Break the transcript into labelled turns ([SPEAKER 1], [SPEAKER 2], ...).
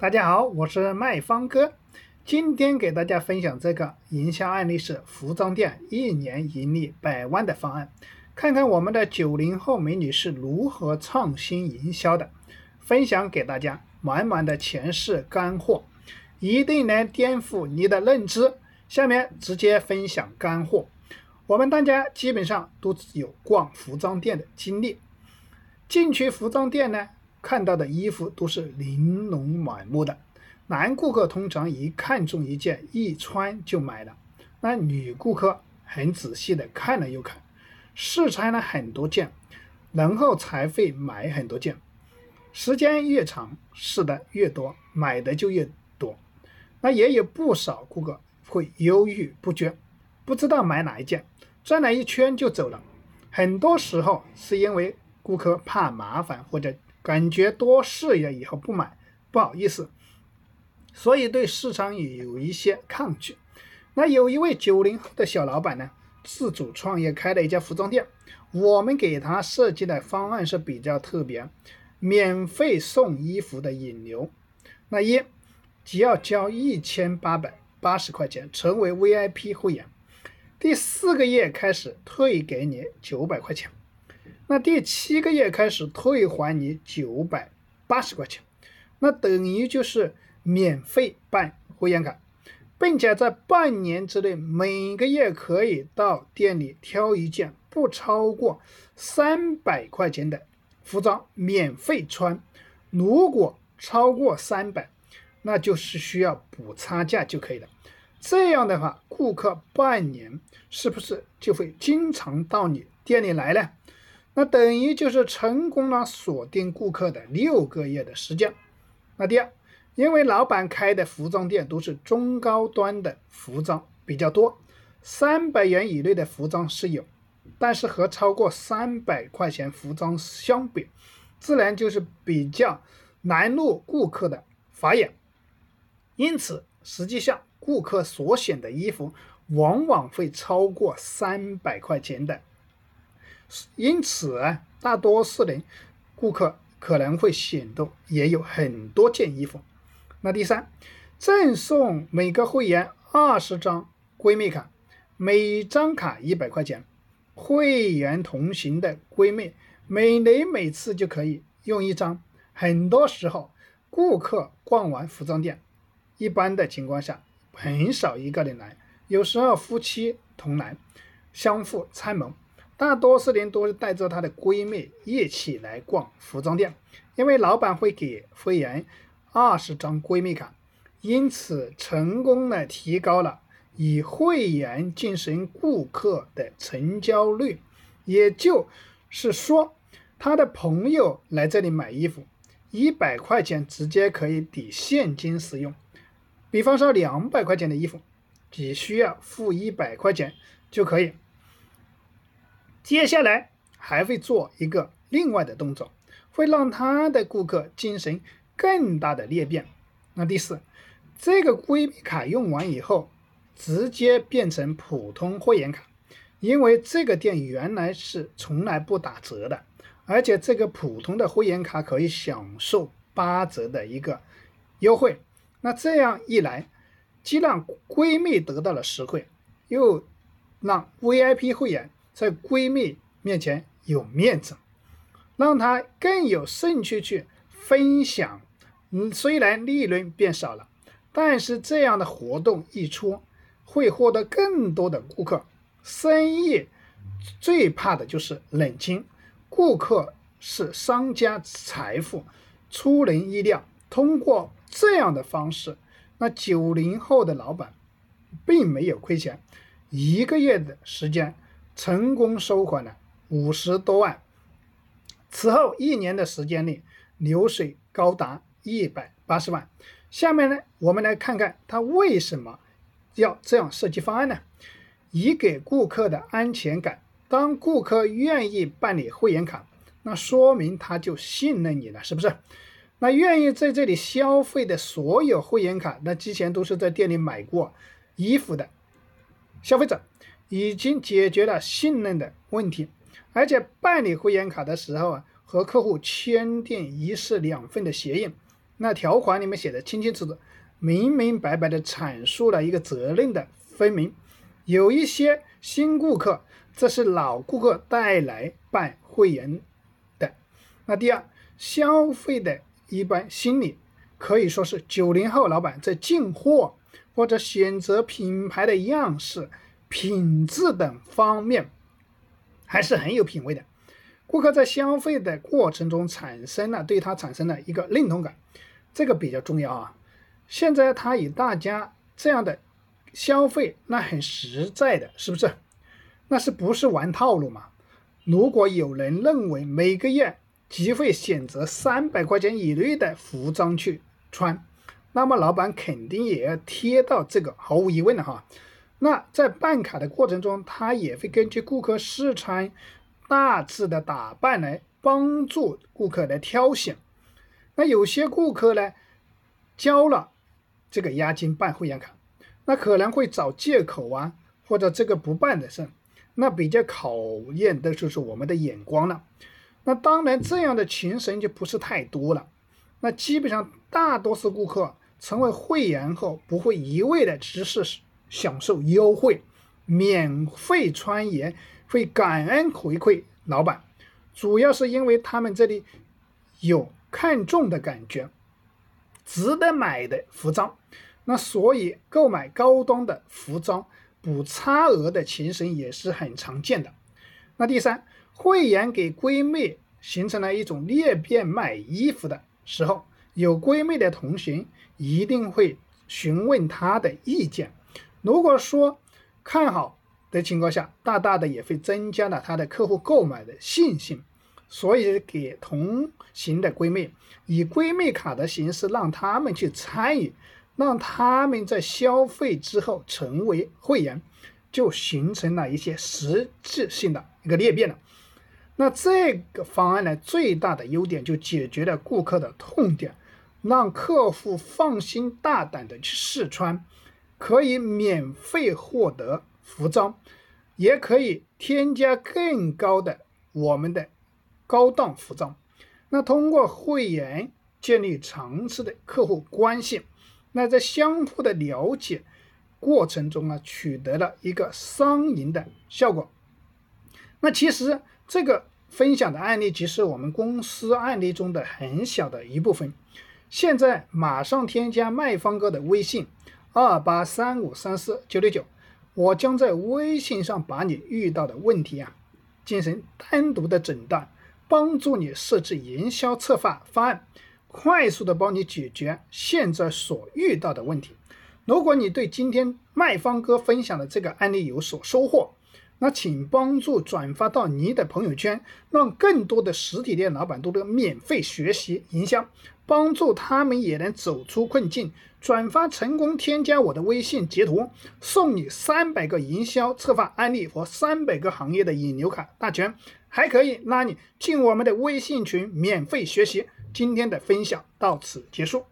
[SPEAKER 1] 大家好，我是卖方哥，今天给大家分享这个营销案例是服装店一年盈利百万的方案，看看我们的九零后美女是如何创新营销的，分享给大家满满的全是干货，一定能颠覆你的认知。下面直接分享干货，我们大家基本上都有逛服装店的经历，进去服装店呢。看到的衣服都是玲珑满目的，男顾客通常一看中一件，一穿就买了。那女顾客很仔细的看了又看，试穿了很多件，然后才会买很多件。时间越长，试的越多，买的就越多。那也有不少顾客会犹豫不决，不知道买哪一件，转了一圈就走了。很多时候是因为顾客怕麻烦或者。感觉多试了以后不买，不好意思，所以对市场也有一些抗拒。那有一位九零后的小老板呢，自主创业开了一家服装店。我们给他设计的方案是比较特别，免费送衣服的引流。那一，只要交一千八百八十块钱成为 VIP 会员，第四个月开始退给你九百块钱。那第七个月开始退还你九百八十块钱，那等于就是免费办会员卡，并且在半年之内每个月可以到店里挑一件不超过三百块钱的服装免费穿，如果超过三百，那就是需要补差价就可以了。这样的话，顾客半年是不是就会经常到你店里来呢？那等于就是成功了锁定顾客的六个月的时间。那第二，因为老板开的服装店都是中高端的服装比较多，三百元以内的服装是有，但是和超过三百块钱服装相比，自然就是比较难入顾客的法眼。因此，实际上顾客所选的衣服往往会超过三百块钱的。因此啊，大多数人顾客可能会选的也有很多件衣服。那第三，赠送每个会员二十张闺蜜卡，每张卡一百块钱。会员同行的闺蜜，每人每次就可以用一张。很多时候，顾客逛完服装店，一般的情况下很少一个人来，有时候夫妻同来，相互参谋。大多数人都是带着她的闺蜜一起来逛服装店，因为老板会给会员二十张闺蜜卡，因此成功的提高了以会员进行顾客的成交率。也就是说，他的朋友来这里买衣服，一百块钱直接可以抵现金使用。比方说两百块钱的衣服，只需要付一百块钱就可以。接下来还会做一个另外的动作，会让他的顾客进行更大的裂变。那第四，这个闺蜜卡用完以后，直接变成普通会员卡，因为这个店原来是从来不打折的，而且这个普通的会员卡可以享受八折的一个优惠。那这样一来，既让闺蜜得到了实惠，又让 VIP 会员。在闺蜜面前有面子，让她更有兴趣去分享。嗯，虽然利润变少了，但是这样的活动一出，会获得更多的顾客。生意最怕的就是冷清，顾客是商家财富，出人意料。通过这样的方式，那九零后的老板并没有亏钱，一个月的时间。成功收款了五十多万，此后一年的时间内，流水高达一百八十万。下面呢，我们来看看他为什么要这样设计方案呢？以给顾客的安全感。当顾客愿意办理会员卡，那说明他就信任你了，是不是？那愿意在这里消费的所有会员卡，那之前都是在店里买过衣服的消费者。已经解决了信任的问题，而且办理会员卡的时候啊，和客户签订一式两份的协议，那条款里面写的清清楚楚，明明白白的阐述了一个责任的分明。有一些新顾客，这是老顾客带来办会员的。那第二，消费的一般心理可以说是九零后老板在进货或者选择品牌的样式、品质等方面还是很有品位的。顾客在消费的过程中产生了对他产生了一个认同感，这个比较重要啊。现在他与大家这样的消费，那很实在的，是不是？那是不是玩套路嘛？如果有人认为每个月只会选择三百块钱以内的服装去穿，那么老板肯定也要贴到这个，毫无疑问的哈。那在办卡的过程中，他也会根据顾客试穿。大致的打扮来帮助顾客来挑选，那有些顾客呢交了这个押金办会员卡，那可能会找借口啊，或者这个不办的事，那比较考验的就是我们的眼光了。那当然这样的情形就不是太多了，那基本上大多数顾客成为会员后，不会一味的只是享受优惠、免费穿越。会感恩回馈老板，主要是因为他们这里有看中的感觉，值得买的服装，那所以购买高端的服装补差额的情形也是很常见的。那第三，会员给闺蜜形成了一种裂变买衣服的时候，有闺蜜的同行一定会询问她的意见。如果说看好。的情况下，大大的也会增加了他的客户购买的信心，所以给同行的闺蜜以闺蜜卡的形式让他们去参与，让他们在消费之后成为会员，就形成了一些实质性的一个裂变了。那这个方案呢，最大的优点就解决了顾客的痛点，让客户放心大胆的去试穿，可以免费获得。服装也可以添加更高的我们的高档服装，那通过会员建立长期的客户关系，那在相互的了解过程中啊，取得了一个双赢的效果。那其实这个分享的案例只是我们公司案例中的很小的一部分。现在马上添加卖方哥的微信：二八三五三四九六九。我将在微信上把你遇到的问题啊进行单独的诊断，帮助你设置营销策划方案，快速的帮你解决现在所遇到的问题。如果你对今天卖方哥分享的这个案例有所收获，那请帮助转发到你的朋友圈，让更多的实体店老板都能免费学习营销，帮助他们也能走出困境。转发成功，添加我的微信截图，送你三百个营销策划案例和三百个行业的引流卡大全，还可以拉你进我们的微信群免费学习。今天的分享到此结束。